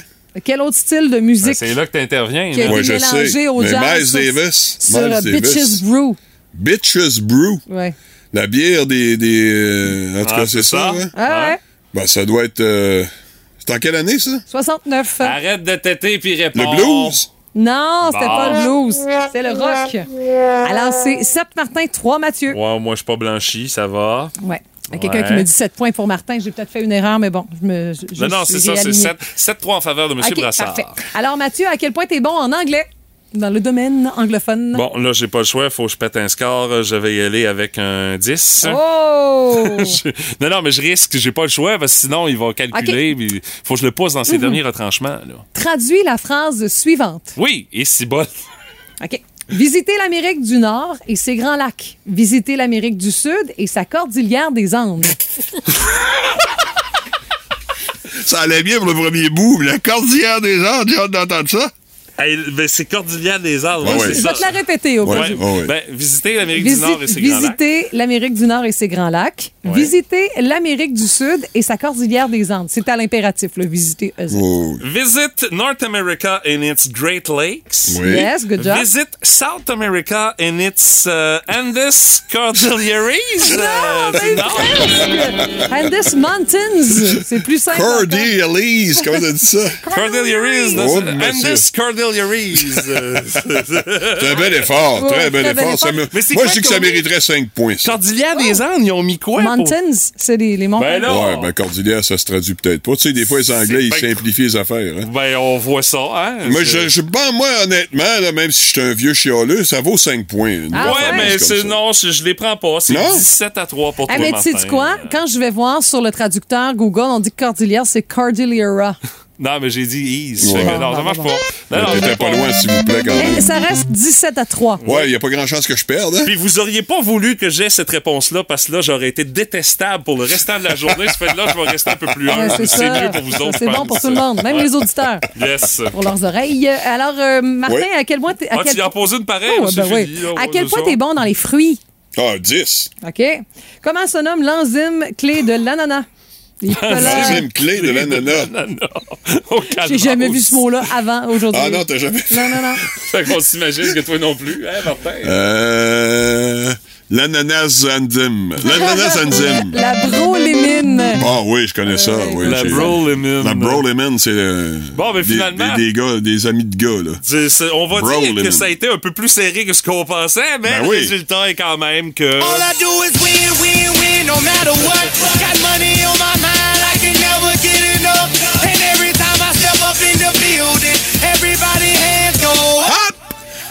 A: Quel autre style de
B: Ben,
A: musique
B: C'est là que t'interviens.
A: qui a.
F: Ouais,
A: été mélangé
F: sais.
A: au
F: Mais
A: jazz
F: Miles
A: sur,
F: Davis.
A: sur
F: Miles
A: euh,
F: Davis.
A: Bitches Brew?
F: Bitches Brew.
A: Ouais.
F: La bière des. des euh, en tout
B: Ah,
F: cas, c'est
B: c'est
F: ça.
B: ça.
F: hein?
A: Ah ouais.
F: Ben, ça doit être. euh, c'est en quelle année, ça?
A: 69.
B: Arrête de têter puis réponds.
F: Le blues?
A: Non, c'était
B: Bon.
A: pas le blues. C'est le rock. Alors, c'est 7 Martin, 3 Mathieu.
B: Ouais, moi, je suis pas blanchi, ça va.
A: Ouais. Il y a quelqu'un
B: Ouais.
A: qui me dit 7 points pour Martin. J'ai peut-être fait une erreur, mais bon, je me. je- je
B: Non, c'est ça, c'est
A: réalignée.
B: 7 7-3 en faveur de M. Brassard.
A: parfait. Alors, Mathieu, à quel point t'es bon en anglais? Dans le domaine anglophone?
B: Bon, là, j'ai pas le choix, faut que je pète un score. Je vais y aller avec un 10.
A: Oh!
B: Je- Non, non, mais je risque, j'ai pas le choix, parce que sinon, il va calculer, puis faut que je le pousse dans
A: Mhm.
B: ses derniers retranchements. Là.
A: Traduis la phrase suivante.
B: Oui, et si bon.
A: OK. Visiter l'Amérique du Nord et ses grands lacs. Visiter l'Amérique du Sud et sa cordillère des Andes.
F: Ça allait bien pour le premier bout, mais la cordillère des Andes, j'ai hâte d'entendre ça.
B: Ben, c'est Cordillère des Arbres.
F: Ouais, ouais.
A: Je vais te la répéter au
F: Ouais.
B: Ben, visiter l'Amérique
A: Visite-
B: du Nord et ses grands lacs.
A: visiter l'Amérique du Nord et ses grands lacs.
B: Ouais.
A: Visiter l'Amérique du Sud et sa cordillère des Andes. C'est à l'impératif, le visiter.
F: Oh.
B: Visit North America and its Great Lakes.
F: Oui.
A: Yes, good job.
B: Visit South America and its uh, Andes Cordilleries.
A: Ah,
B: Euh,
A: ben,
B: non.
A: Andes Mountains. C'est plus simple.
F: Cordilleries, comment t'as dit ça?
B: Cordilleries. non,
F: Oh.
B: Andes Cordilleries.
F: C'est un bel effort,
A: Ouais,
F: très bel
A: très
F: effort.
B: Mais
F: Moi, je dis que ça mériterait 5 points. ça.
B: Cordillère des Andes, ils ont mis quoi? pour-
A: Mountains, c'est les, les montagnes.
B: Ben.
F: Ouais, ben Cordillère, ça se traduit peut-être pas. Tu sais, des fois, les Anglais, ils simplifient les affaires. Hein.
B: Ben, on voit ça, hein?
F: Moi, je, je, bon, moi, honnêtement, là, même si je suis un vieux chialeux, ça vaut 5 points.
A: Ah
B: Ouais, mais c'est, non, je, je les prends pas. C'est
F: Non?
B: 17 à 3 pour
A: Ah,
B: toi,
A: mais tu sais quoi? Quand je vais voir sur le traducteur Google, on dit que cordillère, c'est Cordillera.
B: Non, mais j'ai dit ease.
F: Ouais.
B: Non, ça marche pas. Non, non,
F: T'étais pas loin, s'il vous plaît, quand même.
A: ça reste 17 à 3.
F: Ouais, il a pas grand chance que je perde. Hein?
B: Puis vous auriez pas voulu que j'aie cette réponse-là parce que là, j'aurais été détestable pour le restant de la journée. Ce fait là, je vais rester un peu plus humble.
A: c'est
B: mieux pour vous
A: Ça,
B: autres.
A: C'est bon pour tout le monde, même les auditeurs,
B: Yes.
A: pour leurs oreilles. Alors, euh, Martin, à quel point t'es. à
B: Ah,
A: quel
B: tu y as posé une pareille
A: Oh, ben oui. À quel point t'es bon dans les fruits?
F: Ah, 10.
A: OK. Comment se nomme l'enzyme clé de l'ananas? Peut là-
F: Deuxième clé de l'ananas.
A: J'ai jamais vu ce mot-là avant aujourd'hui.
F: Ah non, t'as jamais fait.
A: Non, non, non.
B: Fait qu'on s'imagine que toi non plus, hein, Martin?
F: Euh. L'ananas enzyme. L'ananas enzyme.
A: La brolémine.
F: Ah oui, je connais ça. Oui,
B: La Brolemon.
F: La Broleman, c'est euh,
B: Bon, ben,
F: des-
B: finalement-
F: des, des gars, des amis de gars, là.
B: On va
F: Bro,
B: dire que ça a été un peu plus serré que ce qu'on pensait, mais
F: Ben
B: le
F: oui.
B: résultat est quand même que.
G: All I do is win, win, win, no matter what.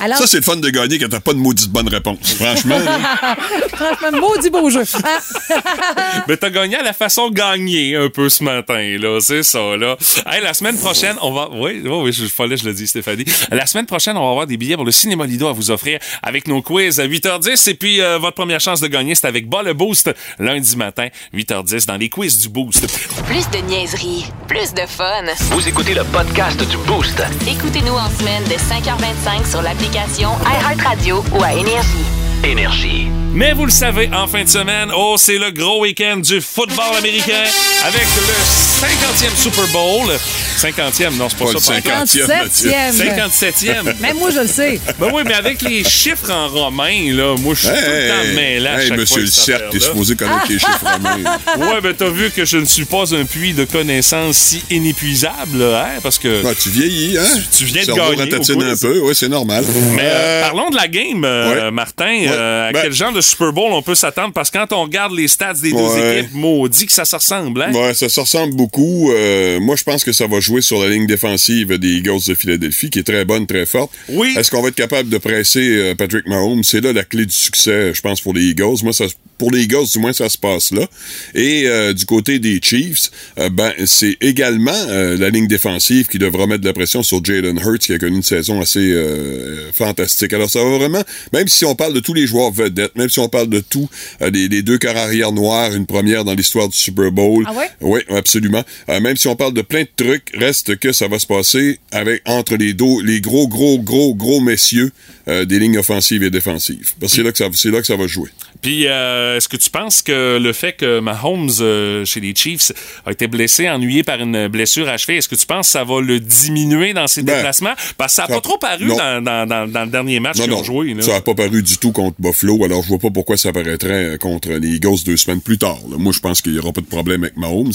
A: Alors-
F: Ça, c'est le fun de gagner quand t'as pas de maudite bonne réponse. Franchement, là.
A: Franchement, maudit beau jeu.
B: Mais t'as gagné à la façon gagnée un peu ce matin, là. C'est ça, là. Hey, la semaine prochaine, on va. Oui, oui, oui, je fallait, je le dis, Stéphanie. La semaine prochaine, on va avoir des billets pour le Cinéma Lido à vous offrir avec nos quiz à 8h10. Et puis, euh, votre première chance de gagner, c'est avec Bas le Boost, lundi matin, 8h10, dans les quiz du Boost.
C: Plus de niaiserie, plus de fun.
E: Vous écoutez le podcast du Boost.
C: Écoutez-nous en semaine de 5h25 sur l'application iHeartRadio ou à Énergie.
E: Énergie.
B: Mais vous le savez, en fin de semaine, oh, c'est le gros week-end du football américain avec le 50e Super Bowl. 50e, non, c'est pas,
F: Pas le
B: ça.
F: 50e, Mathieu.
A: 57e.
B: 57e.
A: Même moi, je le sais.
B: Ben oui, mais avec les chiffres en romain, là, moi, je suis tout le temps à
F: hey,
B: chaque
F: monsieur
B: fois
F: le cercle, t'es supposé connaître les chiffres romains.
B: Ouais, ben t'as vu que je ne suis pas un puits de connaissances si inépuisable, là, hein, parce que...
F: Ah, tu vieillis, hein?
B: tu viens de gagner
F: un peu, oui, c'est normal.
B: Mais euh,
F: Euh,
B: parlons de la game, euh,
F: ouais.
B: Martin.
F: Ouais.
B: Euh, à
F: Ben-
B: quel genre de Super Bowl on peut s'attendre? Parce que quand on regarde les stats des deux
F: Ouais.
B: équipes, maudit que ça se ressemble, hein?
F: Ouais, ça se ressemble beaucoup. Euh, moi, je pense que ça va jouer sur la ligne défensive des Eagles de Philadelphie, qui est très bonne, très forte.
B: Oui.
F: Est-ce qu'on va être capable de presser euh, Patrick Mahomes? C'est là la clé du succès, je pense, pour les Eagles. Moi, ça, pour les Eagles, du moins, ça se passe là. Et euh, du côté des Chiefs, euh, ben, c'est également euh, la ligne défensive qui devra mettre de la pression sur Jalen Hurts, qui a connu une saison assez euh, fantastique. Alors, ça va vraiment, même si on parle de tous les joueurs vedettes, même si on parle de tous euh, les, les deux corps arrière noirs, une première dans l'histoire du Super Bowl.
A: Ah ouais?
F: Oui, absolument. Euh, même si on parle de plein de trucs, reste que ça va se passer avec entre les dos, les gros, gros, gros, gros messieurs euh, des lignes offensives et défensives. Parce que c'est là que ça, c'est là que ça va jouer.
B: Puis, euh, est-ce que tu penses que le fait que Mahomes, euh, chez les Chiefs, a été blessé, ennuyé par une blessure à cheville, est-ce que tu penses que ça va le diminuer dans ses
F: Ben,
B: déplacements? Parce que ça n'a pas trop paru dans, dans- dans- dans le dernier match qu'ils ont joué. là.
F: ça n'a pas paru du tout contre Buffalo, alors je vois pas pourquoi ça paraîtrait euh, contre les Eagles deux semaines plus tard. là. Moi, je pense qu'il y aura pas de problème avec Mahomes.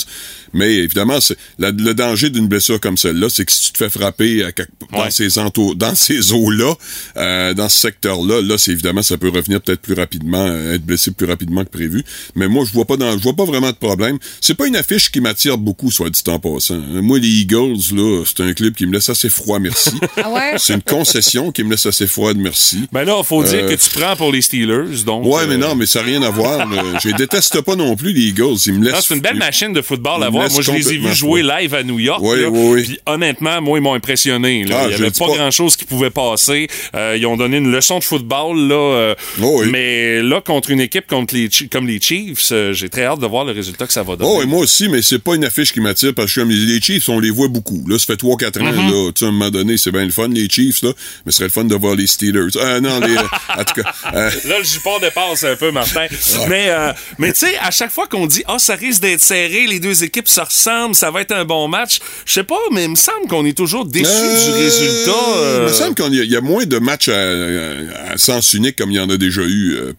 F: Mais évidemment, la- le danger d'une blessure comme celle-là, c'est que si tu te fais frapper à quelque- dans ces entours, dans ces eaux-là, euh, dans ce secteur-là, là, c'est évidemment, ça peut revenir peut-être plus rapidement, être blessé plus rapidement que prévu. Mais moi, je vois pas dans, je vois pas vraiment de problème. C'est pas une affiche qui m'attire beaucoup, soit dit en passant. Euh, Moi, les Eagles, là, c'est un club qui me laisse assez froid, merci.
A: Ah ouais?
F: C'est une concession qui me laisse assez froide, merci.
B: Ben là, il faut dire
F: Euh,
B: que tu prends pour les Steelers. Donc,
F: Ouais,
B: euh,
F: mais non, mais ça n'a rien à voir. Je les déteste pas non plus, les Eagles. Ils me laissent.
B: c'est une belle machine de football à voir. Moi, je les ai vus jouer
F: froid.
B: live à New York.
F: Oui,
B: là.
F: oui, oui.
B: Puis honnêtement, moi, ils m'ont impressionné. là.
F: Ah,
B: Il n'y avait pas,
F: pas-
B: grand-chose qui pouvait passer. Euh, ils ont donné une leçon de football. Là, euh,
F: Oh, oui.
B: Mais là, contre une équipe contre les, comme les Chiefs, euh, j'ai très hâte de voir le résultat que ça va donner.
F: Oh, et moi aussi, mais c'est pas une affiche qui m'attire parce que comme les Chiefs, on les voit beaucoup. Là, ça fait 3-4 ans,
B: Mm-hmm.
F: là. Tu sais, à un moment donné, c'est bien le fun, les Chiefs, là. Mais ce serait le fun de voir les Steelers. Euh, non, les, en tout cas, euh,
B: Là, le jupon dépasse un peu, Martin. Mais, euh, mais tu sais, à chaque fois qu'on dit, ah, ça risque d'être serré, les deux équipes se ressemblent, ça va être un bon match, je sais pas, mais il me semble qu'on est toujours déçu
F: Euh,
B: du résultat. euh.
F: Il me semble qu'il y, a- il y a moins de matchs à, à- à sens unique comme il y en a déjà eu, euh,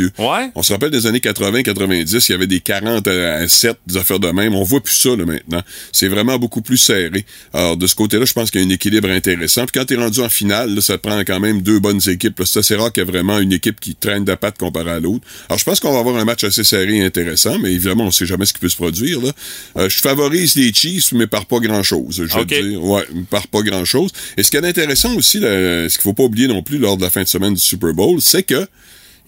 F: Mathieu.
B: Ouais.
F: On se rappelle des années 80-90, il y avait des 40 à, à 7, des affaires de même. On voit plus ça là, maintenant. C'est vraiment beaucoup plus serré. Alors, de ce côté-là, je pense qu'il y a un équilibre intéressant. Puis quand tu es rendu en finale, là, ça te prend quand même deux bonnes équipes. C'est assez rare qu'il y ait vraiment une équipe qui traîne de patte comparée à l'autre. Alors, je pense qu'on va avoir un match assez serré et intéressant, mais évidemment, on sait jamais ce qui peut se produire. Là. Euh, je favorise les Chiefs, mais par pas grand-chose. Je dire. Ouais, par pas grand-chose. Et ce qui est intéressant aussi, là, ce qu'il faut pas oublier non plus lors de la fin de semaine du Super Bowl, c'est que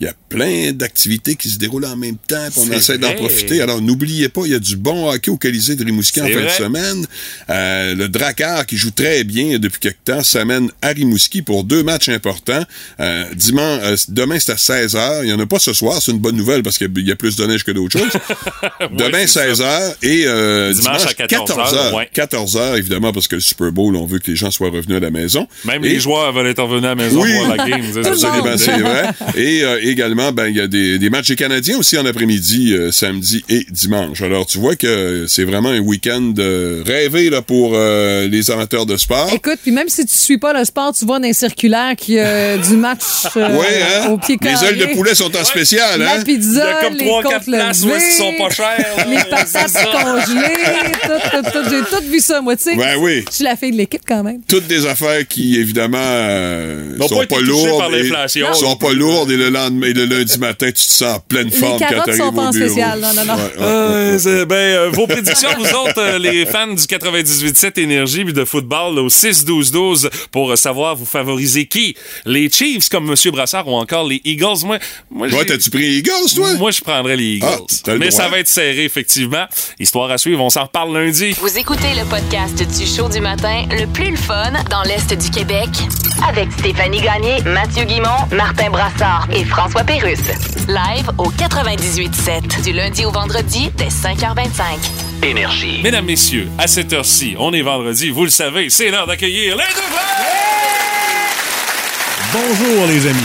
F: il y a plein d'activités qui se déroulent en même temps, puis on essaie d'en profiter. Alors, n'oubliez pas, il y a du bon hockey au Colisée de Rimouski en fin
B: vrai.
F: de semaine. Euh, le Drakkar, qui joue très bien depuis quelque temps, s'amène à Rimouski pour deux matchs importants. Euh, dimanche, euh, demain, c'est à 16h. Il n'y en a pas ce soir. C'est une bonne nouvelle parce qu'il y a- plus de neige que d'autres choses. demain,
B: c'est ça.
F: 16h. Et euh,
B: Dimanche
F: dimanche,
B: à 14 heures, ouais.
F: 14h, évidemment, parce que le Super Bowl, on veut que les gens soient revenus à la maison.
B: Même
F: Et-
B: les joueurs veulent être revenus à la maison
F: Oui.
B: pour la game. c'est ça.
F: Absolument, c'est vrai. Et euh, également, ben il y a des, des matchs des Canadiens aussi en après-midi, euh, samedi et dimanche. Alors, tu vois que c'est vraiment un week-end euh, rêvé là, pour euh, les amateurs de sport.
A: Écoute, puis même si tu suis pas le sport, tu vois dans les circulaires qu'il y a du match euh,
F: Ouais, hein?
A: au pied
F: Les ailes de poulet sont en spécial,
A: La
F: hein?
B: Il y
A: pizza,
B: a comme
A: les
B: 3-4
A: côtes
B: places où est-ce qu'ils sont pas chers. là.
A: les patates congelées, tout, tout, tout. J'ai tout vu ça, moi, tu sais.
F: Ben oui.
A: Je suis la fille de l'équipe quand même.
F: Toutes des affaires qui, évidemment, euh, sont
B: pas
F: lourdes.
B: par
F: et-
B: l'inflation.
F: sont pas lourdes et le lendemain, et le lundi matin, tu te sens en pleine forme quand
A: carottes
F: t'arrives
A: sont pas en spécial, non, non, non.
F: Ouais, ouais,
B: Euh,
F: ouais.
B: ben, euh, vos prédictions, vous autres, euh, les fans du 98.7 Énergie puis de football, là, au 6-12-12, pour euh, savoir vous favoriser qui? Les Chiefs, comme M. Brassard, ou encore les Eagles? Moi, moi,
F: Toi, t'as-tu pris les Eagles, toi?
B: moi, je prendrais les Eagles.
F: Ah, t'as le
B: Mais
F: droit.
B: ça va être serré, effectivement. Histoire à suivre, on s'en reparle lundi.
C: Vous écoutez le podcast du show du matin le plus le fun dans l'Est du Québec avec Stéphanie Gagné, Mathieu Guimont, Martin Brassard et François Pérusse. Live au 98.7 du lundi au vendredi dès 5h25.
E: Énergie.
B: Mesdames, messieurs, à cette heure-ci, on est vendredi, vous le savez, c'est l'heure d'accueillir les deux frères!
H: Bonjour les amis.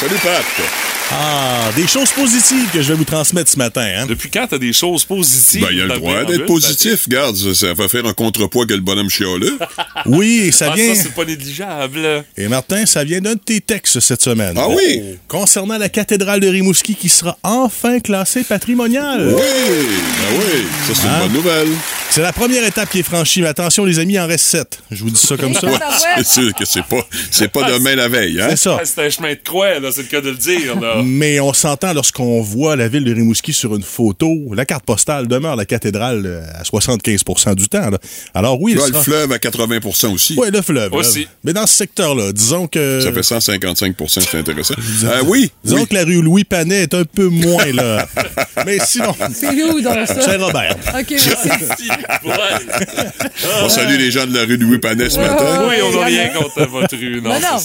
F: Salut, Pat.
H: Ah, des choses positives que je vais vous transmettre ce matin. Hein?
B: Depuis quand t'as des choses positives?
F: Ben, il a le droit d'être positif. Regarde, ça, ça va faire un contrepoids que le bonhomme chialeux.
H: Oui, et ça
B: Ah,
H: vient.
B: ça, c'est pas négligeable.
H: et Martin, ça vient d'un de tes textes cette semaine.
F: Ah oui?
H: Concernant la cathédrale de Rimouski qui sera enfin classée patrimoniale.
F: Oui, ben oui. Ça, c'est
H: Hein?
F: une bonne nouvelle.
H: C'est la première étape qui est franchie, mais attention les amis, il en reste sept. Je vous dis ça comme ça.
A: Ouais.
F: C'est sûr que c'est pas, c'est pas demain la veille, hein?
H: C'est ça.
B: Ah, c'est un chemin de croix, là, c'est le cas de le dire. Là.
H: Mais on s'entend lorsqu'on voit la ville de Rimouski sur une photo, la carte postale demeure la cathédrale euh, à 75% du temps. là. Alors oui,
F: Là, le fleuve à 80 aussi.
H: Ouais, le fleuve. là.
B: Aussi.
H: Mais dans ce secteur-là, disons que.
F: Ça fait 155% c'est intéressant. Euh, oui,
H: Disons
F: oui.
H: que la rue Louis Panet est un peu moins là. Mais sinon,
A: C'est où dans ça?
H: c'est Robert.
A: OK, merci.
F: On salue les gens de la rue Louis Panet ce matin.
B: Oui, on n'a rien contre votre rue, non,
A: non,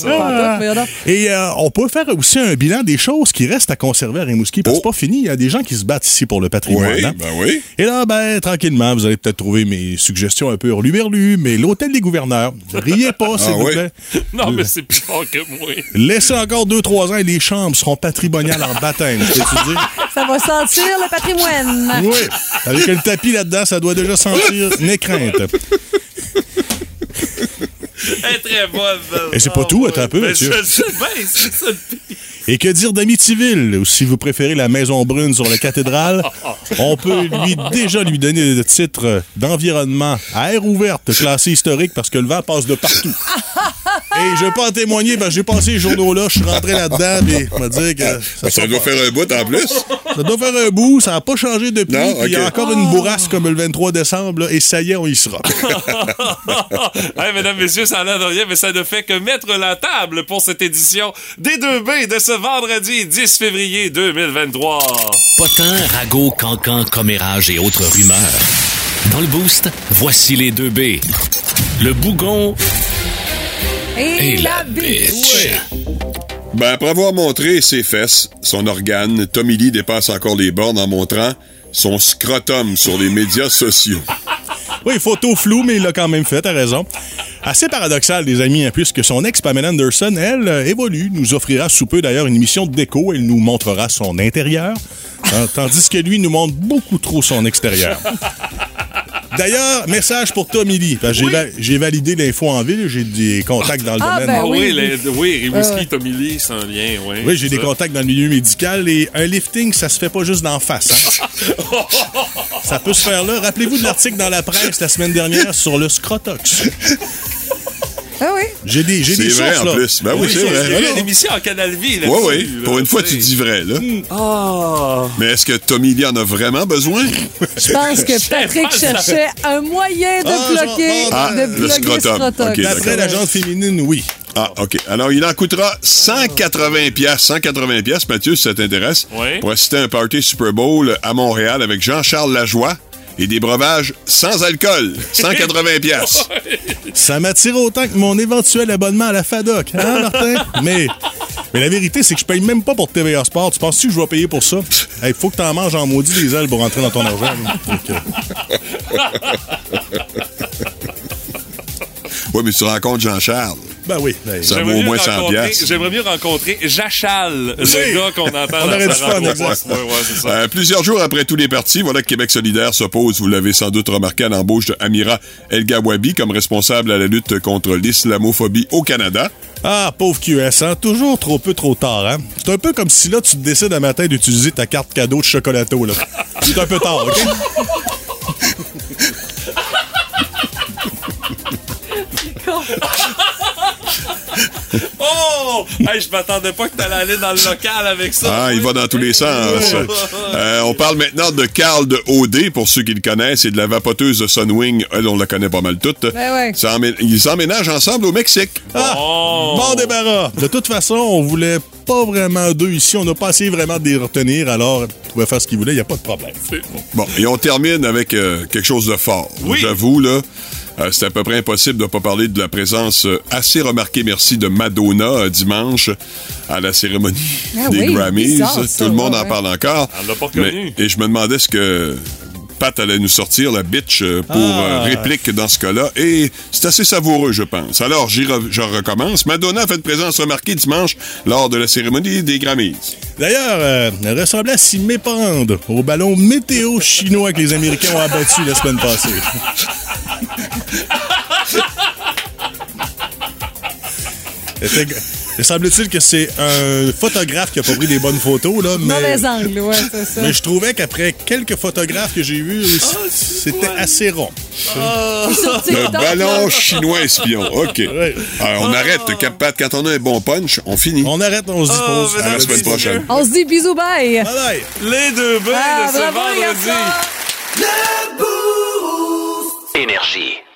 A: voyons donc.
H: Et euh, on peut faire aussi un bilan des choses qui restent à conserver à Rimouski. Parce que
F: Oh.
H: c'est pas fini. Il y a des gens qui se battent ici pour le patrimoine.
F: Oui,
H: hein.
F: ben oui.
H: Et là, ben, tranquillement, vous allez peut-être trouver mes suggestions un peu reluberlues, mais l'hôtel des gouverneurs, riez pas, s'il
F: Ah
H: vous
F: oui?
H: plaît.
B: Non, mais c'est plus fort que moi.
H: Laissez encore 2-3 ans et les chambres seront patrimoniales en baptême. je peux-tu dire?
A: Ça va sentir le patrimoine.
H: Oui. Avec le tapis là-dedans, ça doit déjà sentir.
B: Elle est très bonne.
H: Et c'est pas tout, attends un peu, Mathieu.
B: je sais bien, c'est ça le pire.
H: Et que dire d'Amityville, ou si vous préférez la Maison Brune sur la cathédrale, on peut lui déjà lui donner le titre d'environnement à air ouverte classé historique parce que le vent passe de partout. Et je veux pas en témoigner, parce que j'ai passé les journaux-là, je suis rentré là-dedans, mais on va dire que ça,
F: Ben, ça doit
H: pas-
F: faire un bout en plus.
H: ça doit faire un bout, ça n'a pas changé depuis,
F: Non,
H: il y a encore une bourrasque comme le 23 décembre, là, et ça y est, on y sera.
B: hey, mesdames, messieurs, ça a l'air de rien, mais ça ne fait que mettre la table pour cette édition des 2B de ce vendredi 10 février 2023.
E: Potin, ragot, cancan, commérage et autres rumeurs. Dans le boost, voici les deux B. Le bougon
A: Et,
E: et
A: la
E: la.
F: Ben, après avoir montré ses fesses, son organe, Tommy Lee dépasse encore les bornes en montrant son scrotum sur les médias sociaux.
H: Oui, photo floue, mais il l'a quand même fait, t'as raison. Assez paradoxal, les amis, hein, puisque son ex, Pamela Anderson, elle, euh, évolue, nous offrira sous peu d'ailleurs une émission de déco, elle nous montrera son intérieur, hein, tandis que lui nous montre beaucoup trop son extérieur. D'ailleurs, message pour Tommy Lee. parce que J'ai va- j'ai validé l'info en ville, j'ai des contacts dans le
A: Ah,
H: domaine.
A: ben
B: Ah oui,
A: oui.
B: les- oui,
A: ouais.
B: Tommy Lee, c'est un lien, oui.
H: Oui, j'ai des
B: Ça.
H: contacts dans le milieu médical et un lifting, ça se fait pas juste d'en face. Hein? ça peut se faire là. Rappelez-vous de l'article dans la presse la semaine dernière sur le scrotox.
A: Ah oui?
H: J'ai des, j'ai
F: C'est
H: des
F: vrai
H: sources,
F: en
H: là.
F: plus. Ben oui, c'est
B: J'ai
F: vrai.
B: vu
F: Alors,
B: une émission en Canal là
F: Oui, oui. Pour une fois, tu dis vrai, là.
B: Ah!
F: Mais est-ce que Tommy Lee en a vraiment besoin?
A: Je pense que Patrick cherchait un moyen de
H: Ah,
A: bloquer,
F: ah,
A: de
F: le
A: bloquer
F: scrotum.
H: D'après
F: d'accord.
H: la gente féminine, oui.
F: Ah, OK. Alors, il en coûtera 180 pièces. 180 pièces, Mathieu, si ça t'intéresse,
B: Oui.
F: pour assister à un party Super Bowl à Montréal avec Jean-Charles Lajoie et des breuvages sans alcool. 180 pièces.
H: Ça m'attire autant que mon éventuel abonnement à la FADOC, hein, Martin? mais, mais la vérité, c'est que je paye même pas pour TVA Sport. Tu penses-tu que je vais payer pour ça? Il faut que t'en manges en maudit des ailes pour rentrer dans ton argent.
F: Oui, mais tu rencontres Jean-Charles.
H: ben oui. ben,
F: Ça
B: J'aimerais
F: vaut au
B: mieux
F: moins 100
B: rencontrer-
F: pièces.
B: J'aimerais mieux rencontrer Jachal,
H: Oui.
B: le gars qu'on entend
H: On
B: dans
H: aurait
B: sa
H: fun.
B: Ouais, ouais, ça.
F: Euh, plusieurs jours après tous les partis, voilà que Québec solidaire s'oppose, vous l'avez sans doute remarqué, à l'embauche de Amira El Gawabi comme responsable à la lutte contre l'islamophobie au Canada.
H: Ah, pauvre QS, hein? Toujours trop peu, trop tard, hein? C'est un peu comme si là, tu te décides un matin d'utiliser ta carte cadeau de chocolato, là. C'est un peu tard, OK?
B: Oh! Hey, je m'attendais pas que t'allais aller dans le local avec ça.
F: Ah, il va dans tous les sens. Euh, on parle maintenant de Carl de OD, pour ceux qui le connaissent, et de la vapoteuse de Sunwing. Elle, on la connaît pas mal toutes.
A: Ben ouais.
F: Ils emménagent ensemble au Mexique.
H: Ah,
B: Oh.
H: Bon débarras. De toute façon, on voulait pas vraiment deux ici. On n'a pas essayé vraiment de les retenir, alors ils pouvaient faire ce qu'ils voulaient, il n'y a pas de problème.
F: Bon, et on termine avec euh, quelque chose de fort.
B: Oui.
F: J'avoue, là, euh, c'est à peu près impossible de ne pas parler de la présence euh, assez remarquée, merci, de Madonna euh, dimanche à la cérémonie
A: Ah
F: des
A: oui,
F: Grammys.
A: bizarre, ça,
F: Tout le monde
A: ouais,
F: en parle encore.
B: Elle l'a pas
F: Et je me demandais ce que Pat allait nous sortir, la bitch, pour
H: Ah.
F: euh, réplique dans ce cas-là. Et c'est assez savoureux, je pense. Alors, j'y re- je recommence. Madonna a fait une présence remarquée dimanche lors de la cérémonie des Grammys.
H: D'ailleurs, euh, elle ressemblait à s'y méprendre au ballon météo chinois que les Américains ont abattu la semaine passée. Il semble-t-il que c'est un photographe qui a pas pris des bonnes photos, là, mais,
A: Mauvais angle, ouais, c'est ça.
H: mais je trouvais qu'après quelques photographes que j'ai vus, c'était assez rond.
A: Sur
F: Le
A: TikTok,
F: ballon chinois espion. OK.
H: Ouais.
F: Alors, on arrête, Cap Pat. Quand on a un bon punch, on finit.
H: On arrête, on se dispose.
B: Oh,
F: À la semaine prochaine.
A: On se dit bisous, bye.
H: Bye bye.
B: Les deux bains
A: Ah,
B: de ce vendredi.
E: Énergie.